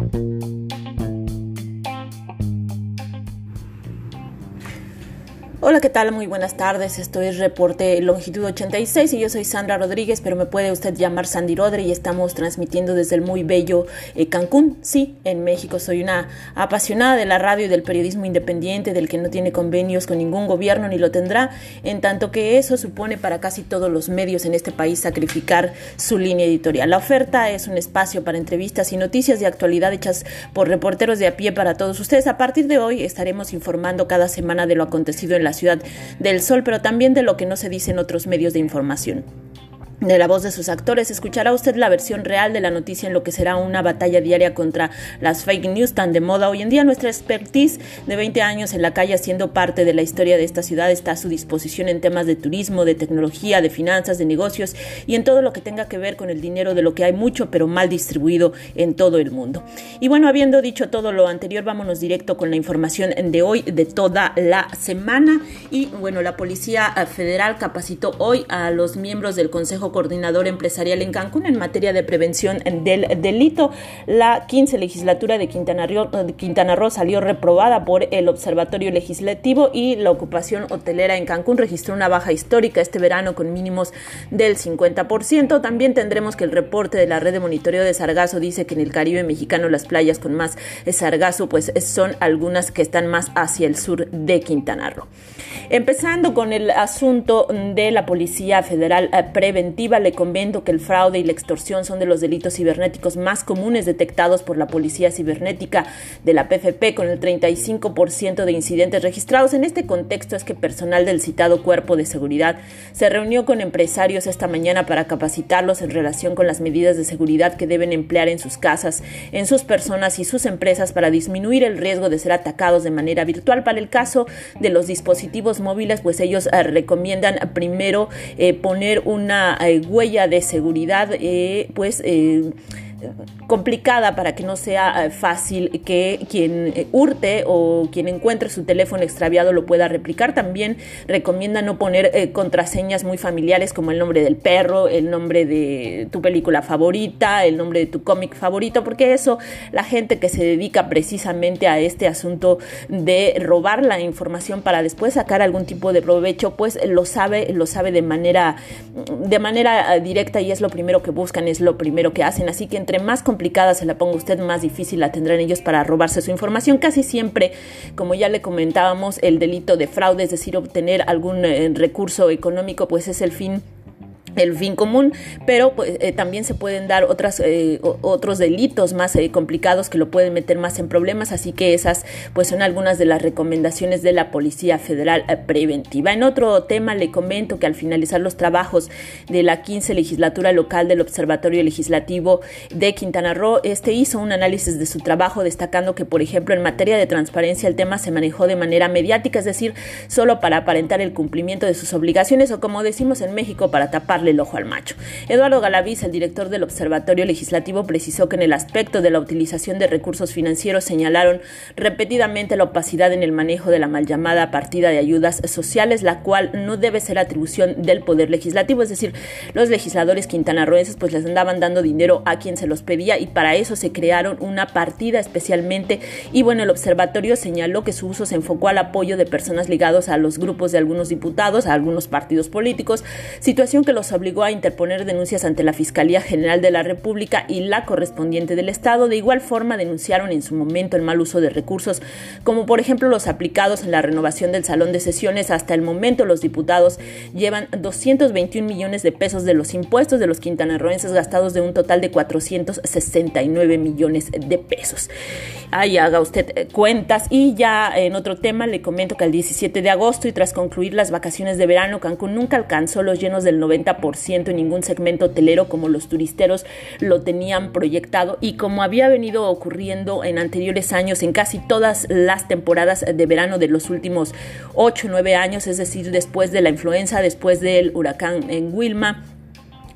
Bye. Hola, ¿qué tal? Muy buenas tardes. Esto es Reporte Longitud 86 y yo soy Sandra Rodríguez, pero me puede usted llamar Sandy Rodri y estamos transmitiendo desde el muy bello eh, Cancún, sí, en México. Soy una apasionada de la radio y del periodismo independiente, del que no tiene convenios con ningún gobierno ni lo tendrá, en tanto que eso supone para casi todos los medios en este país sacrificar su línea editorial. La oferta es un espacio para entrevistas y noticias de actualidad hechas por reporteros de a pie para todos ustedes. A partir de hoy estaremos informando cada semana de lo acontecido en la Ciudad del Sol, pero también de lo que no se dice en otros medios de información. De la voz de sus actores escuchará usted la versión real de la noticia en lo que será una batalla diaria contra las fake news tan de moda hoy en día. Nuestra expertise de 20 años en la calle siendo parte de la historia de esta ciudad está a su disposición en temas de turismo, de tecnología, de finanzas, de negocios y en todo lo que tenga que ver con el dinero de lo que hay mucho pero mal distribuido en todo el mundo. Y bueno, habiendo dicho todo lo anterior, vámonos directo con la información de hoy de toda la semana. Y bueno, la Policía Federal capacitó hoy a los miembros del Consejo Coordinador Empresarial en Cancún en materia de prevención del delito. La 15 legislatura de Quintana Roo, Quintana Roo salió reprobada por el Observatorio Legislativo y la ocupación hotelera en Cancún registró una baja histórica este verano con mínimos del 50%. También tendremos que el reporte de la red de monitoreo de sargazo dice que en el Caribe mexicano las playas con más sargazo pues son algunas que están más hacia el sur de Quintana Roo. Empezando con el asunto de la Policía Federal eh, Le comento que el fraude y la extorsión son de los delitos cibernéticos más comunes detectados por la Policía Cibernética de la PFP, con el 35% de incidentes registrados. En este contexto es que personal del citado Cuerpo de Seguridad se reunió con empresarios esta mañana para capacitarlos en relación con las medidas de seguridad que deben emplear en sus casas, en sus personas y sus empresas para disminuir el riesgo de ser atacados de manera virtual. Para el caso de los dispositivos móviles, pues ellos eh, recomiendan primero eh, poner una eh, huella de seguridad, eh, pues eh, complicada para que no sea eh, fácil que quien eh, hurte o quien encuentre su teléfono extraviado lo pueda replicar. También recomienda no poner eh, contraseñas muy familiares como el nombre del perro, el nombre de tu película favorita, el nombre de tu cómic favorito, porque eso la gente que se dedica precisamente a este asunto de robar la información para después sacar algún tipo de provecho, pues lo sabe, lo sabe de manera de manera directa y es lo primero que buscan, es lo primero que hacen. Así que entre más complicada se la ponga usted, más difícil la tendrán ellos para robarse su información. Casi siempre, como ya le comentábamos, el delito de fraude, es decir, obtener algún eh, recurso económico, pues es el fin el fin común, pero pues, eh, también se pueden dar eh, otros delitos más eh, complicados que lo pueden meter más en problemas, así que esas pues son algunas de las recomendaciones de la Policía Federal Preventiva. En otro tema le comento que al finalizar los trabajos de la 15 legislatura local del Observatorio Legislativo de Quintana Roo, este hizo un análisis de su trabajo destacando que por ejemplo en materia de transparencia el tema se manejó de manera mediática, es decir, solo para aparentar el cumplimiento de sus obligaciones o como decimos en México para tapar el ojo al macho. Eduardo Galaviz, el director del Observatorio Legislativo, precisó que en el aspecto de la utilización de recursos financieros señalaron repetidamente la opacidad en el manejo de la mal llamada partida de ayudas sociales, la cual no debe ser atribución del Poder Legislativo, es decir, los legisladores quintanarroenses pues les andaban dando dinero a quien se los pedía y para eso se crearon una partida especialmente y bueno, el observatorio señaló que su uso se enfocó al apoyo de personas ligados a los grupos de algunos diputados, a algunos partidos políticos, situación que los obligó a interponer denuncias ante la Fiscalía General de la República y la correspondiente del Estado. De igual forma, denunciaron en su momento el mal uso de recursos, como por ejemplo los aplicados en la renovación del Salón de Sesiones. Hasta el momento, los diputados llevan 221 millones de pesos de los impuestos de los quintanarroenses gastados de un total de 469 millones de pesos. Ahí haga usted eh, cuentas. Y ya en otro tema, le comento que el 17 de agosto y tras concluir las vacaciones de verano, Cancún nunca alcanzó los llenos del 90% en ningún segmento hotelero como los turisteros lo tenían proyectado. Y como había venido ocurriendo en anteriores años en casi todas las temporadas de verano de los últimos 8 o 9 años, es decir, después de la influenza, después del huracán en Wilma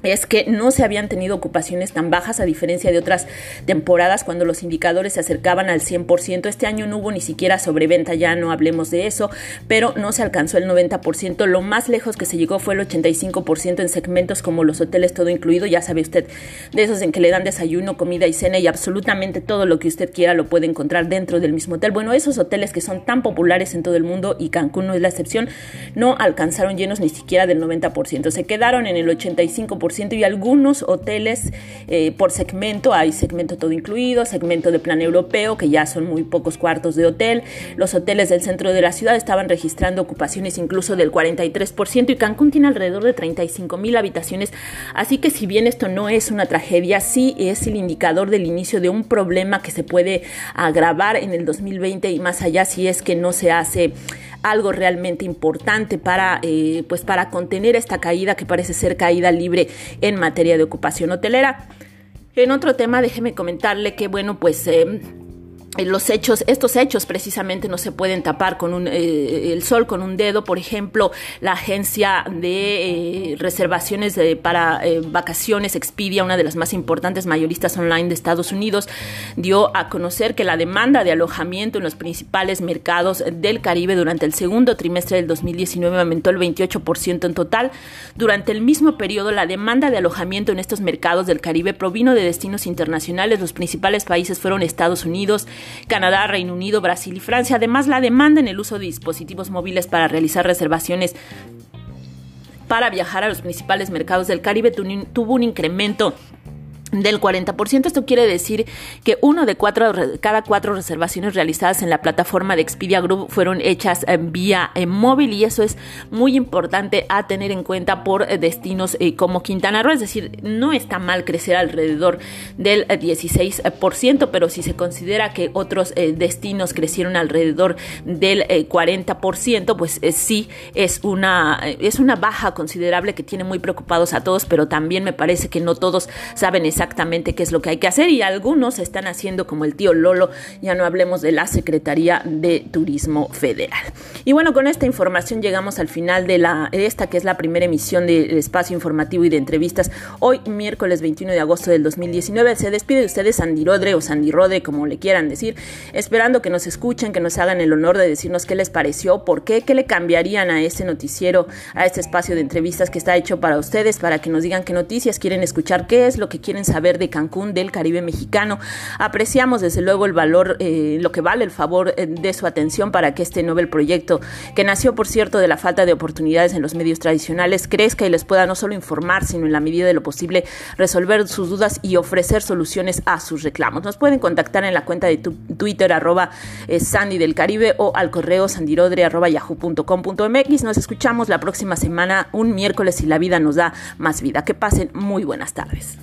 es que no se habían tenido ocupaciones tan bajas a diferencia de otras temporadas cuando los indicadores se acercaban al 100%. Este año no hubo ni siquiera sobreventa, ya no hablemos de eso, pero no se alcanzó el 90%. Lo más lejos que se llegó fue el 85% en segmentos como los hoteles todo incluido, ya sabe usted, de esos en que le dan desayuno, comida y cena y absolutamente todo lo que usted quiera lo puede encontrar dentro del mismo hotel. Bueno, esos hoteles que son tan populares en todo el mundo y Cancún no es la excepción, no alcanzaron llenos ni siquiera del 90%. Se quedaron en el 85% y algunos hoteles eh, por segmento, hay segmento todo incluido, segmento de plan europeo, que ya son muy pocos cuartos de hotel. Los hoteles del centro de la ciudad estaban registrando ocupaciones incluso del 43% y Cancún tiene alrededor de 35 mil habitaciones. Así que si bien esto no es una tragedia, sí es el indicador del inicio de un problema que se puede agravar en el 2020 y más allá si es que no se hace algo realmente importante para, eh, pues para contener esta caída que parece ser caída libre en materia de ocupación hotelera. En otro tema, déjeme comentarle que, bueno, pues... Eh, los hechos, estos hechos precisamente no se pueden tapar con un, eh, el sol con un dedo. Por ejemplo, la agencia de eh, reservaciones para eh, vacaciones Expedia, una de las más importantes mayoristas online de Estados Unidos, dio a conocer que la demanda de alojamiento en los principales mercados del Caribe durante el segundo trimestre del 2019 aumentó el 28% en total. Durante el mismo periodo, la demanda de alojamiento en estos mercados del Caribe provino de destinos internacionales. Los principales países fueron Estados Unidos, Canadá, Reino Unido, Brasil y Francia. Además, la demanda en el uso de dispositivos móviles para realizar reservaciones para viajar a los principales mercados del Caribe tuvo un incremento del 40%. Esto quiere decir que uno de cuatro, cada cuatro reservaciones realizadas en la plataforma de Expedia Group fueron hechas eh, vía eh, móvil y eso es muy importante a tener en cuenta por eh, destinos como Quintana Roo. Es decir, no está mal crecer alrededor del 16%, pero si se considera que otros destinos crecieron alrededor del 40%, pues sí es una, es una baja considerable que tiene muy preocupados a todos, pero también me parece que no todos saben exactamente exactamente qué es lo que hay que hacer y algunos están haciendo como el tío Lolo, ya no hablemos de la Secretaría de Turismo Federal. Y bueno, con esta información llegamos al final de la esta que es la primera emisión del espacio informativo y de entrevistas hoy miércoles 21 de agosto del 2019. Se despide de ustedes Sandy Rodre o Sandy Rode, como le quieran decir, esperando que nos escuchen, que nos hagan el honor de decirnos qué les pareció, por qué, qué le cambiarían a este noticiero, a este espacio de entrevistas que está hecho para ustedes, para que nos digan qué noticias quieren escuchar, qué es lo que quieren saber de Cancún, del Caribe mexicano. Apreciamos desde luego el valor, eh, lo que vale el favor eh, de su atención para que este Nobel proyecto, que nació por cierto de la falta de oportunidades en los medios tradicionales, crezca y les pueda no solo informar, sino en la medida de lo posible resolver sus dudas y ofrecer soluciones a sus reclamos. Nos pueden contactar en la cuenta de Twitter arroba eh, Sandy del Caribe o al correo sandirodre arroba yahoo.com.mx. Nos escuchamos la próxima semana, un miércoles y la vida nos da más vida. Que pasen muy buenas tardes.